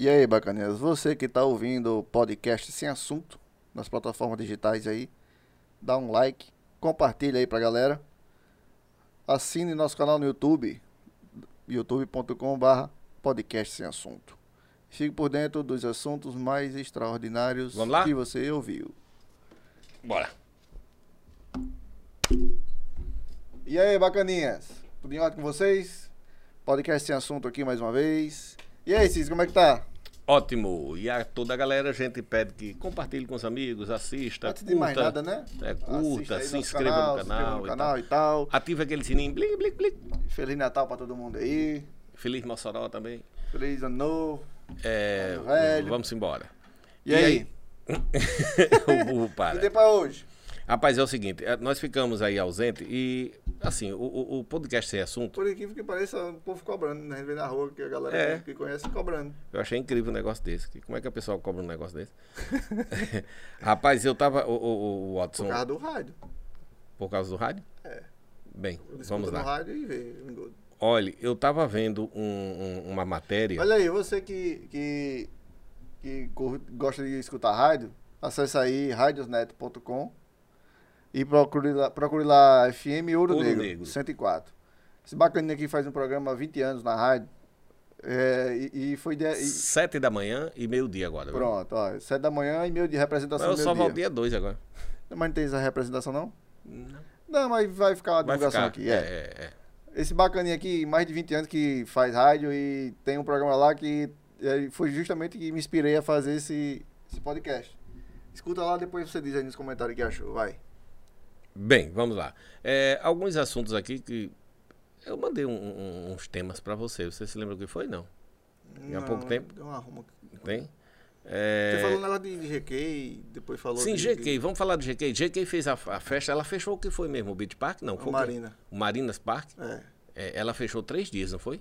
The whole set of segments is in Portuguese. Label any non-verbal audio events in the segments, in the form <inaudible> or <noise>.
E aí, bacaninhas, você que tá ouvindo o podcast sem assunto nas plataformas digitais aí, dá um like, compartilha aí pra galera. Assine nosso canal no YouTube, youtube.com.br podcast sem assunto. Fique por dentro dos assuntos mais extraordinários que você ouviu. Bora. E aí, bacaninhas? Tudo em ordem com vocês? Podcast sem assunto aqui mais uma vez. E aí, Cis, como é que tá? Ótimo. E a toda a galera, a gente pede que compartilhe com os amigos, assista, Antes de mais curta, nada, né? é, curta, aí se inscreva canal, no se inscreva canal, no e canal tal. e tal. Ative aquele sininho, blim, blim, blim. Feliz Natal pra todo mundo aí. Feliz Mossoró também. Feliz ano novo. É, Ano velho. vamos embora. E, aí? <laughs> o burro O que para. tem pra hoje? Rapaz, é o seguinte, é, nós ficamos aí ausente e, assim, o, o, podcast sem assunto, Por incrível que pareça, o povo cobrando, né? A gente vê na rua que a galera É. que conhece cobrando. eu achei incrível um negócio desse. Como é que a pessoa cobra um negócio desse? <laughs> Rapaz, eu tava, o, o, o Watson, Por causa do rádio. por causa do rádio? É. Bem, vamos lá. no rádio e vê. engodo. Olha, eu tava vendo um- um- uma matéria. Olha aí, você que, que, que gosta de escutar rádio, acesse aí radiosnet.com e procure lá, procure lá FM Ouro, Ouro Negro, Negro. 104. Esse bacaninha aqui faz um programa há 20 anos na rádio. é, e, e foi de, e- Sete da manhã e meio-dia agora. viu? pronto, ó, 7 da manhã e meio de Mas representação eu só volto dia. dois agora. Mas não tem essa representação não? Não. Não, mas vai ficar a divulgação ficar. aqui. É, É. é, é. Esse bacaninha aqui, mais de 20 anos que faz rádio e tem um programa lá que é, foi justamente que me inspirei a fazer esse, esse podcast. Escuta lá, depois você diz aí nos comentários o que achou, vai. Bem, vamos lá. É, alguns assuntos aqui que. Eu mandei um- um- uns temas pra você. Você se lembra o que foi? Não. Em há pouco tempo? Deu uma arruma. Tem? É, Você falou um negócio de, e depois falou Sim, de, GK. Vamos falar de GK. GK fez a, a festa. Ela fechou o que foi mesmo? O Beach Park? Não. Foi o? Marina. O Marinas Park? É. É, ela fechou três dias, não foi?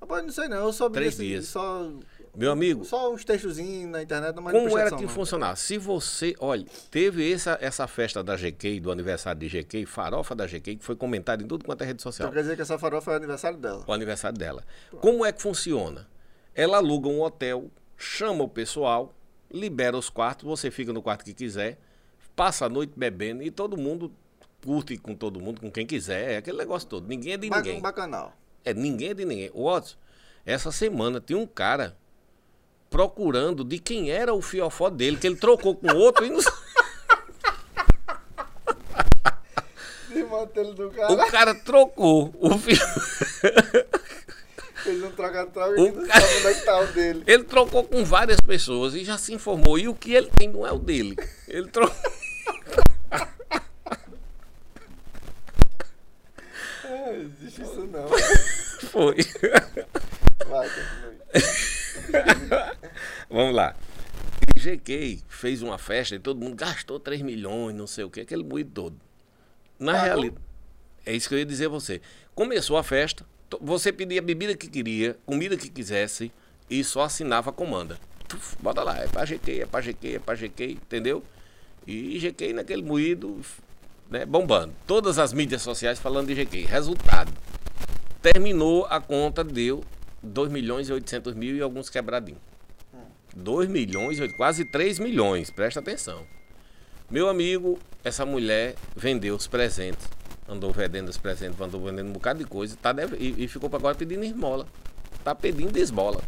Rapaz, não sei não, eu só vi Três assim, dias. Só, Meu amigo, só uns textozinhos na internet, mas Como era que não. funcionava? Se você, olha, teve essa, essa festa da GK, do aniversário de GK, farofa da GK, que foi comentado em tudo quanto é rede social, Então quer dizer que essa farofa é aniversário dela. o aniversário dela. Como é que funciona? Ela aluga um hotel, chama o pessoal, libera os quartos, você fica no quarto que quiser, passa a noite bebendo e todo mundo curte com todo mundo, com quem quiser, é aquele negócio todo. Ninguém é de ninguém. Bacanal. É, ninguém é de ninguém. O Watson, essa semana tem um cara procurando de quem era o fiofó dele, que ele trocou com outro e não... Do o cara, cara trocou o fio... ele não troca troca O e não cara- sabe onde é que tá o dele. Ele trocou com várias pessoas e já se informou. E o que ele tem não é o dele. Ele trocou. Ah, existe isso não. <laughs> Foi. Vai, continue. Vamos lá. E GK fez uma festa e todo mundo gastou 3 milhões, não sei o que, aquele moído todo. Na Pagou? realidade, é isso que eu ia dizer a você. Começou a festa, você pedia a bebida que queria, comida que quisesse e só assinava a comanda. Tuf, bota lá, é pra GK, é pra GK, é pra GK, entendeu? E GK naquele moído, né, bombando. Todas as mídias sociais falando de GK. Resultado, terminou a conta, deu 2 milhões e 800 mil e alguns quebradinhos. 2 milhões, quase 3 milhões, presta atenção. Meu amigo, essa mulher vendeu os presentes, andou vendendo os presentes, andou vendendo um bocado de coisa, tá deve- e, e ficou pra agora pedindo esmola. Tá pedindo esmola.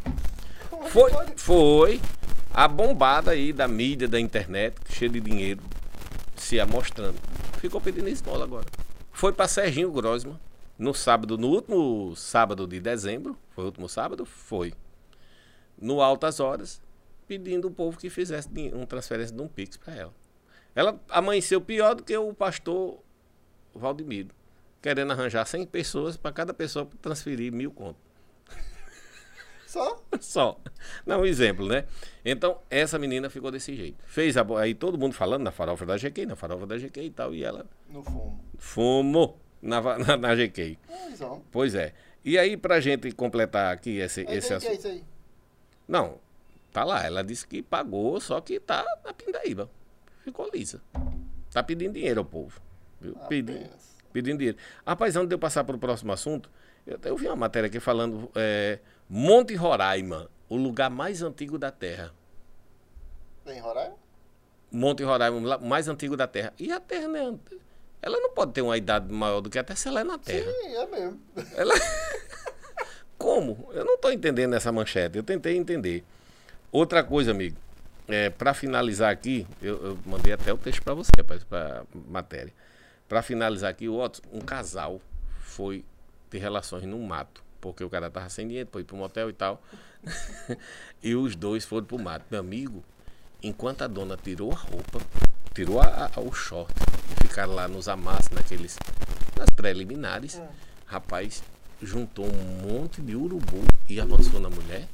É Foi, foi a bombada aí da mídia, da internet, cheia de dinheiro, se amostrando. Ficou pedindo esmola agora. Foi pra Serginho Grosman, no sábado, no último sábado de dezembro, foi o último sábado? Foi. No Altas Horas, pedindo o povo que fizesse uma transferência de um Pix pra ela. Ela amanheceu pior do que o pastor Valdemiro, querendo arranjar 100 pessoas para cada pessoa transferir mil contos. <laughs> Só? Só. Não, um exemplo, né? Então, essa menina ficou desse jeito. Fez a, aí todo mundo falando na farofa da GQ, na farofa da GQ e tal, e ela No fumo. fumou na, na, na GQ. Pois ó. Pois é. E aí, pra gente completar aqui esse, Aí esse que é assunto. isso aí? Não, tá lá. Ela disse que pagou, só que tá na pindaíba. Ficou lisa. Tá pedindo dinheiro ao povo. Viu? Pedindo, pedindo dinheiro. Rapaz, antes de eu passar para o próximo assunto, eu, eu vi uma matéria aqui falando é, Monte Roraima. o lugar mais antigo da Terra. Em Roraima? Monte Roraima, o mais antigo da Terra. E a Terra, né? Ela não pode ter uma idade maior do que a Terra se ela é na Terra. Sim, é mesmo. Ela... <laughs> Como? Eu não estou entendendo essa manchete. Eu tentei entender. Outra coisa, amigo. É, para finalizar aqui, eu, eu mandei até o texto para você, para matéria. Para finalizar aqui, o Otto, um casal foi ter relações no mato, porque o cara tava sem dinheiro para ir para um motel e tal. <laughs> e os dois foram pro mato. Meu amigo, enquanto a dona tirou a roupa, tirou a, a- o short e ficaram lá nos amassos, naqueles, nas preliminares, rapaz, juntou um monte de urubu e avançou na mulher,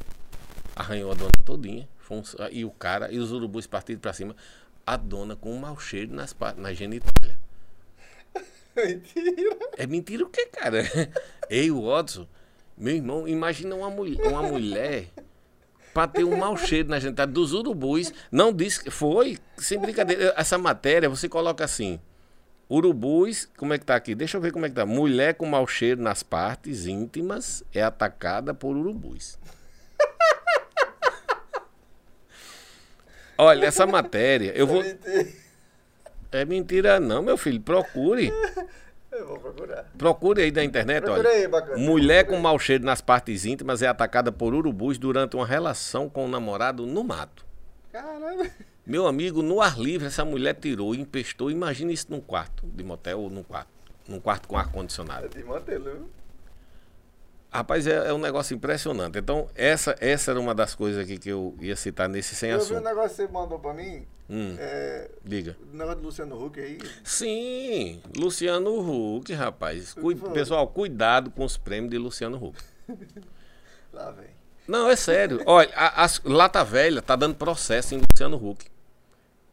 arranhou a dona todinha, um- e o cara, e os urubus partiram para cima, a dona com um mau cheiro nas, na genitália. Mentira. É mentira o que, cara? <laughs> Ei, o Watson, meu irmão, imagina uma, mulher uma mulher pra ter um mau cheiro na gentalha dos urubus. Não disse que foi, sem brincadeira. Essa matéria, você coloca assim: urubus, como é que tá aqui? Deixa eu ver como é que tá. Mulher com mau cheiro nas partes íntimas é atacada por urubus. Olha, essa matéria, eu vou. É mentira, não, meu filho. Procure. Eu vou procurar. Procure aí na internet, Procura olha. aí, bacana. Mulher com mau cheiro nas partes íntimas é atacada por urubus durante uma relação com o namorado no mato. Caramba. Meu amigo, no ar livre, essa mulher tirou e empestou. Imagina isso num quarto de motel ou num quarto. Num quarto com É ar-condicionado. de mantê-lo. viu? Rapaz, é, é um negócio impressionante. Então, essa, essa era uma das coisas aqui que eu ia citar nesse sem Eu vi um assunto. negócio que você mandou pra mim. Hum, É, diga. o negócio do Luciano Huck aí. Sim, Luciano Huck, rapaz. Pessoal, cuidado com os prêmios de Luciano Huck. <laughs> Lá vem. Não, é sério. Olha, a, as- Lata Velha tá dando processo em Luciano Huck.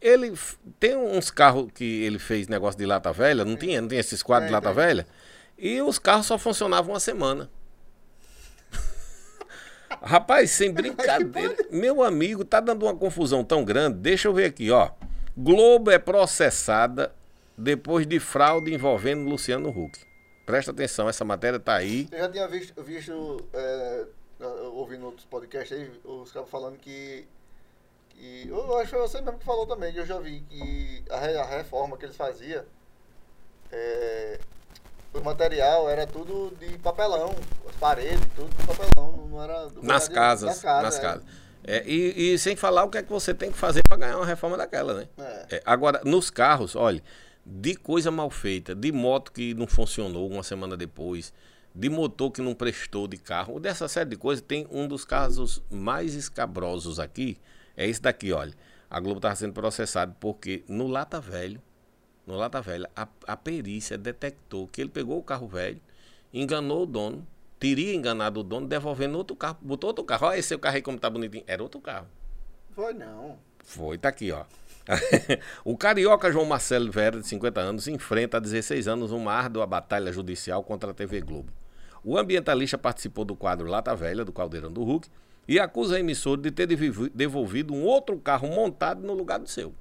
Ele tem uns carros que ele fez negócio de lata velha, não tinha? Não tinha esses quadros de Tem, lata velha? E os carros só funcionavam uma semana. Rapaz, sem <laughs> brincadeira. Meu amigo, tá dando uma confusão tão grande. Deixa eu ver aqui, ó. Globo é processada depois de fraude envolvendo Luciano Huck. Presta atenção, essa matéria tá aí. Eu já tinha visto, visto é, ouvindo outros podcasts aí, os caras falando que. que eu acho que foi você mesmo que falou também, que eu já vi que a, a reforma que eles faziam, é, o material era tudo de papelão, as paredes, tudo de papelão, não- era. do Nas casas, das casas, nas é. casas. É, e, e sem falar o que é que você tem que fazer para ganhar uma reforma daquela, né? É. É, agora, nos carros, olha, de coisa mal feita, de moto que não funcionou uma semana depois, de motor que não prestou de carro, dessa série de coisas, tem um dos casos mais escabrosos aqui, é esse daqui, olha. A Globo estava sendo processada porque no Lata Velho, no Lata Velha, a, a perícia detectou que ele pegou o carro velho, enganou o dono, teria enganado o dono, devolvendo outro carro, botou outro carro. Olha esse seu carro aí como tá bonitinho. Era outro carro. Foi não. Foi, tá aqui, ó. <laughs> o carioca João Marcelo Vera, de 50 anos, enfrenta há 16 anos uma árdua batalha judicial contra a TV Globo. O ambientalista participou do quadro Lata Velha, do Caldeirão do Hulk, e acusa a emissora de ter devolvido um outro carro montado no lugar do seu.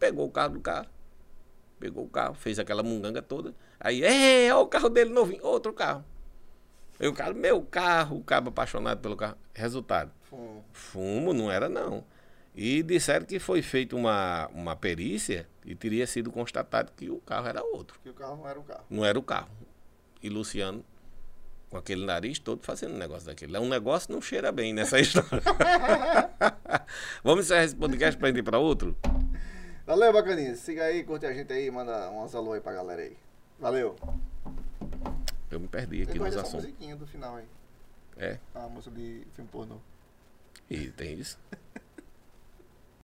Pegou o carro do cara, pegou o carro, fez aquela munganga toda, aí, é, olha o carro dele novinho, outro carro. O cara, meu carro, o cabo apaixonado pelo carro. Resultado, Fumo. Fumo não era não. E disseram que foi feita uma, uma perícia e teria sido constatado que o carro era outro. Que o carro não era o carro. Não era o carro. E Luciano, com aquele nariz todo, fazendo um negócio daquele. É um negócio que não cheira bem nessa <laughs> história. <laughs> Vamos encerrar esse podcast para ir para outro? Valeu, bacaninha. Siga aí, curte a gente aí, manda umas alô aí pra galera aí. Valeu. Eu me perdi aqui nos assuntos. musiquinha do final aí. É, A música de filme pornô. e tem isso. <laughs>